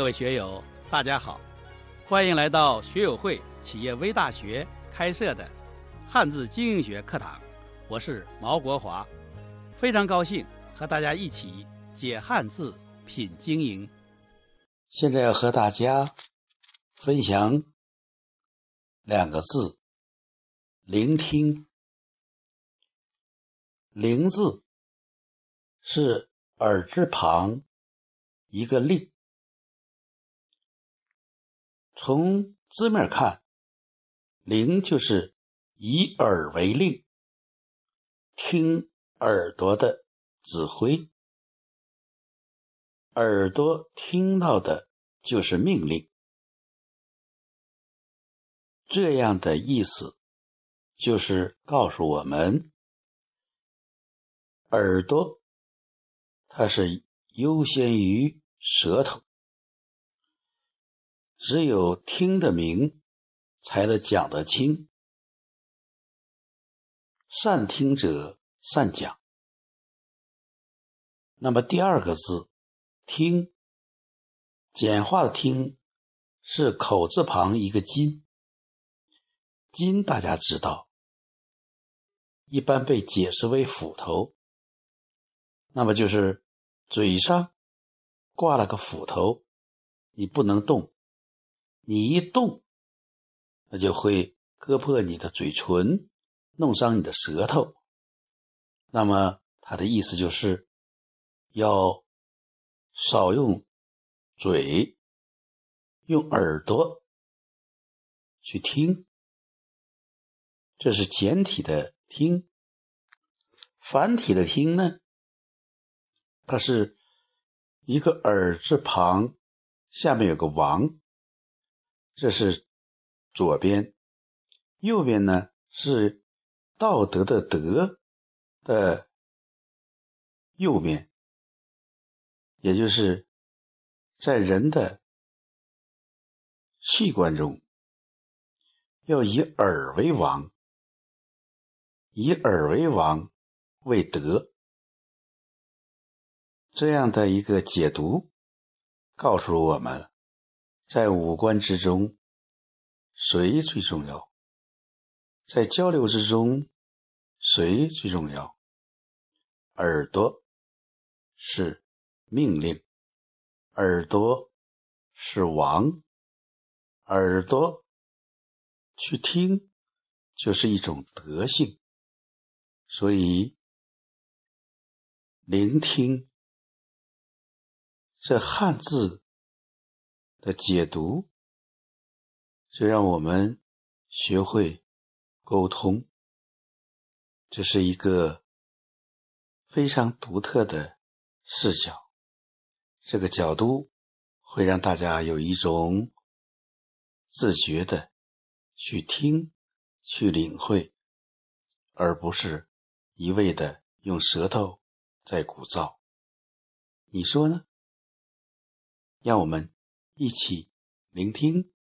各位学友，大家好，欢迎来到学友会企业微大学开设的汉字经营学课堂。我是毛国华，非常高兴和大家一起解汉字、品经营。现在要和大家分享两个字：聆听。聆字是耳字旁一个令。从字面看，聆就是以耳为令，听耳朵的指挥，耳朵听到的就是命令。这样的意思就是告诉我们，耳朵它是优先于舌头。只有听得明，才能讲得清。善听者善讲。那么第二个字“听”，简化的“听”是口字旁一个“金”。金大家知道，一般被解释为斧头。那么就是嘴上挂了个斧头，你不能动。你一动，它就会割破你的嘴唇，弄伤你的舌头。那么它的意思就是要少用嘴，用耳朵去听。这是简体的“听”，繁体的“听”呢，它是一个耳字旁，下面有个王。这是左边，右边呢是道德的德的右边，也就是在人的器官中要以耳为王，以耳为王为德，这样的一个解读告诉我们。在五官之中，谁最重要？在交流之中，谁最重要？耳朵是命令，耳朵是王，耳朵去听就是一种德性，所以聆听这汉字。的解读，就让我们学会沟通。这是一个非常独特的视角，这个角度会让大家有一种自觉的去听、去领会，而不是一味的用舌头在鼓噪。你说呢？让我们。一起聆听。